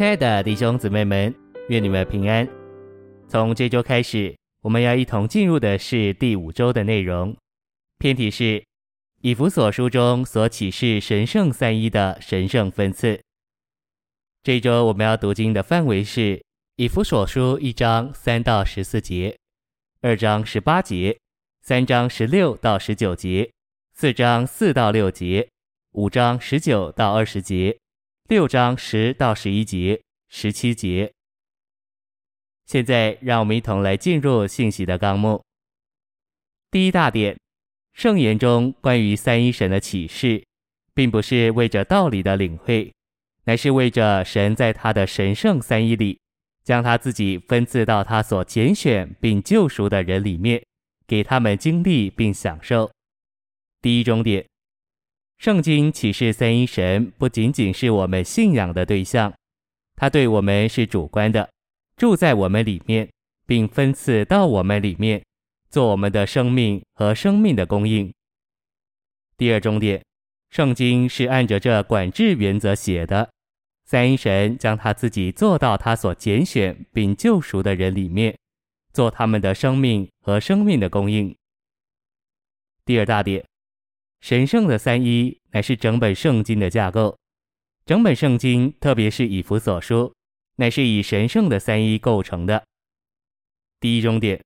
亲爱的弟兄姊妹们，愿你们平安。从这周开始，我们要一同进入的是第五周的内容，篇题是以弗所书中所启示神圣三一的神圣分赐。这周我们要读经的范围是以弗所书一章三到十四节，二章十八节，三章十六到十九节，四章四到六节，五章十九到二十节。六章十到十一节、十七节。现在，让我们一同来进入信息的纲目。第一大点，圣言中关于三一神的启示，并不是为着道理的领会，乃是为着神在他的神圣三一里，将他自己分赐到他所拣选并救赎的人里面，给他们经历并享受。第一中点。圣经启示三一神不仅仅是我们信仰的对象，他对我们是主观的，住在我们里面，并分赐到我们里面，做我们的生命和生命的供应。第二重点，圣经是按着这管制原则写的，三一神将他自己做到他所拣选并救赎的人里面，做他们的生命和生命的供应。第二大点。神圣的三一乃是整本圣经的架构，整本圣经，特别是以弗所书，乃是以神圣的三一构成的。第一重点，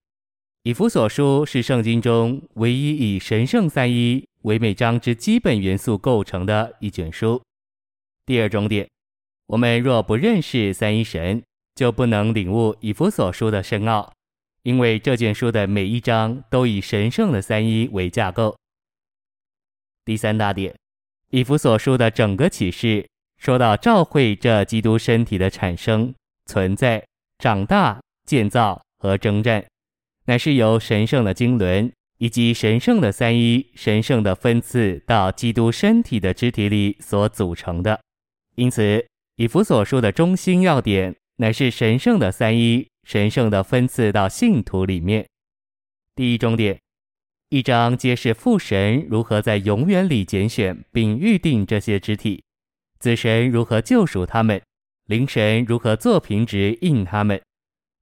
以弗所书是圣经中唯一以神圣三一为每章之基本元素构成的一卷书。第二重点，我们若不认识三一神，就不能领悟以弗所书的深奥，因为这卷书的每一章都以神圣的三一为架构。第三大点，以弗所书的整个启示说到召会这基督身体的产生、存在、长大、建造和征战，乃是由神圣的经纶以及神圣的三一、神圣的分赐到基督身体的肢体里所组成的。因此，以弗所书的中心要点乃是神圣的三一、神圣的分赐到信徒里面。第一重点。一章揭示父神如何在永远里拣选并预定这些肢体，子神如何救赎他们，灵神如何作凭职印他们，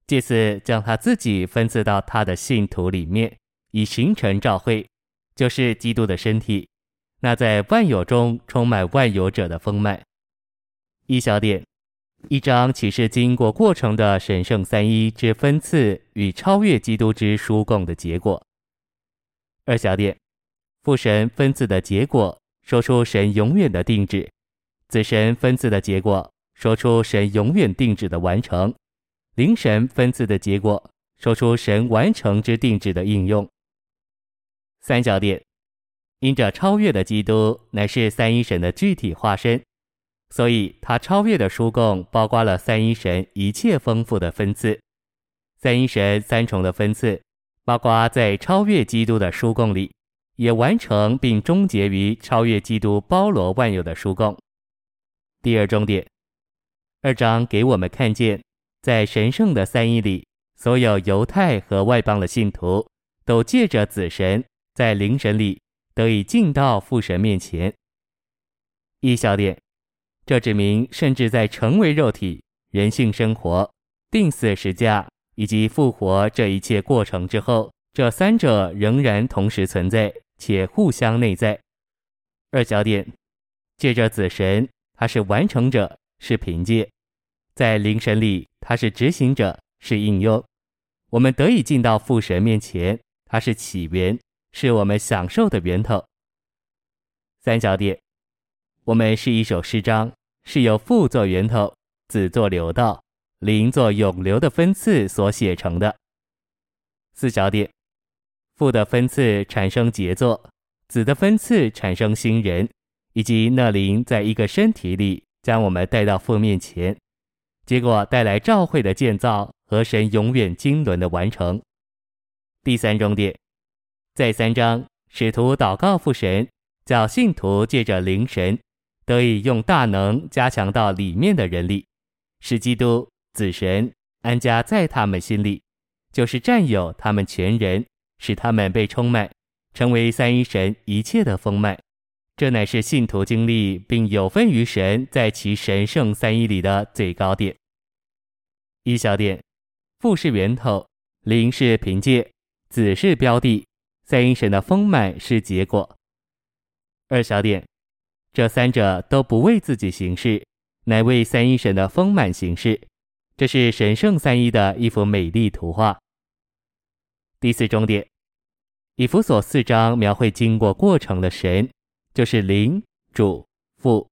借此将他自己分赐到他的信徒里面，以形成召会，就是基督的身体，那在万有中充满万有者的丰满。一小点，一章启示经过过程的神圣三一之分赐与超越基督之殊共的结果。二小点，父神分赐的结果，说出神永远的定旨；子神分赐的结果，说出神永远定旨的完成；灵神分赐的结果，说出神完成之定旨的应用。三小点，因着超越的基督乃是三一神的具体化身，所以他超越的书共包括了三一神一切丰富的分赐，三一神三重的分赐。包括在超越基督的书共里，也完成并终结于超越基督包罗万有的书共。第二重点，二章给我们看见，在神圣的三一里，所有犹太和外邦的信徒都借着子神在灵神里得以进到父神面前。一小点，这指明甚至在成为肉体、人性生活、钉死十架。以及复活这一切过程之后，这三者仍然同时存在且互相内在。二小点，借着子神，他是完成者，是凭借；在灵神里，他是执行者，是应用。我们得以进到父神面前，他是起源，是我们享受的源头。三小点，我们是一首诗章，是由父作源头，子作流道。灵作永流的分次所写成的。四小点，父的分次产生杰作，子的分次产生新人，以及那灵在一个身体里将我们带到父面前，结果带来召会的建造和神永远经纶的完成。第三重点，在三章，使徒祷告父神，叫信徒借着灵神得以用大能加强到里面的人力，使基督。子神安家在他们心里，就是占有他们全人，使他们被充满，成为三一神一切的丰满，这乃是信徒经历并有分于神在其神圣三一里的最高点。一小点，父是源头，灵是凭借，子是标的，三一神的丰满是结果。二小点，这三者都不为自己行事，乃为三一神的丰满行事。这是神圣三一的一幅美丽图画。第四重点，以弗所四章描绘经过过程的神，就是灵、主、父，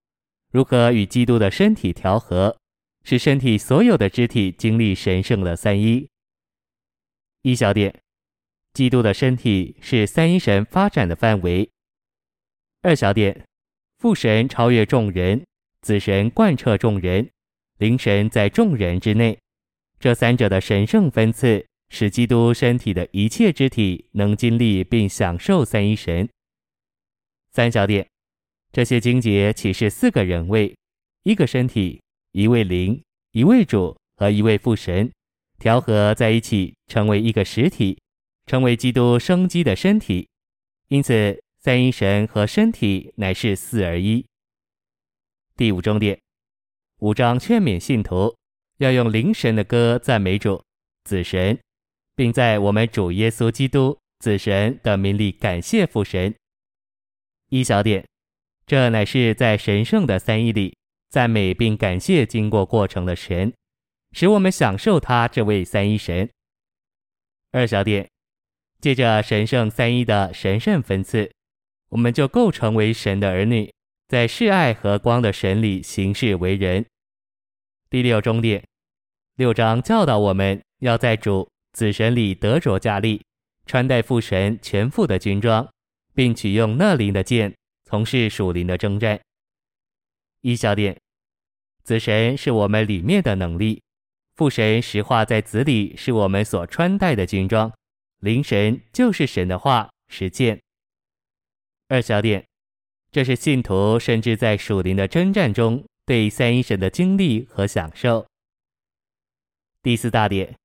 如何与基督的身体调和，使身体所有的肢体经历神圣的三一。一小点，基督的身体是三一神发展的范围。二小点，父神超越众人，子神贯彻众人。灵神在众人之内，这三者的神圣分赐，使基督身体的一切肢体能经历并享受三一神。三小点，这些经节启示四个人位，一个身体，一位灵，一位主和一位父神，调和在一起，成为一个实体，成为基督生机的身体。因此，三一神和身体乃是四而一。第五重点。五章劝勉信徒要用灵神的歌赞美主、子神，并在我们主耶稣基督、子神的名里感谢父神。一小点，这乃是在神圣的三一里赞美并感谢经过过程的神，使我们享受他这位三一神。二小点，借着神圣三一的神圣分赐，我们就构成为神的儿女，在示爱和光的神里行事为人。第六重点，六章教导我们要在主子神里得着加力，穿戴父神全副的军装，并取用那灵的剑，从事属灵的征战。一小点，子神是我们里面的能力，父神实化在子里，是我们所穿戴的军装，灵神就是神的话实践。二小点，这是信徒甚至在属灵的征战中。对三一神的经历和享受。第四大点，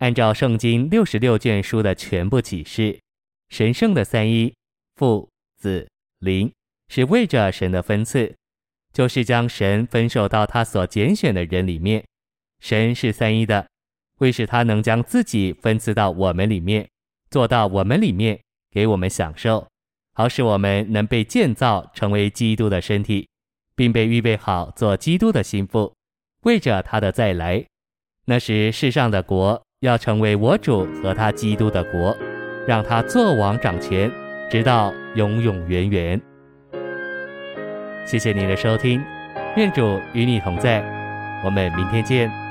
按照圣经六十六卷书的全部启示，神圣的三一父子灵是为着神的分赐，就是将神分授到他所拣选的人里面。神是三一的，为使他能将自己分赐到我们里面，做到我们里面，给我们享受，好使我们能被建造成为基督的身体。并被预备好做基督的心腹，为着他的再来。那时世上的国要成为我主和他基督的国，让他作王掌权，直到永永远远。谢谢您的收听，愿主与你同在，我们明天见。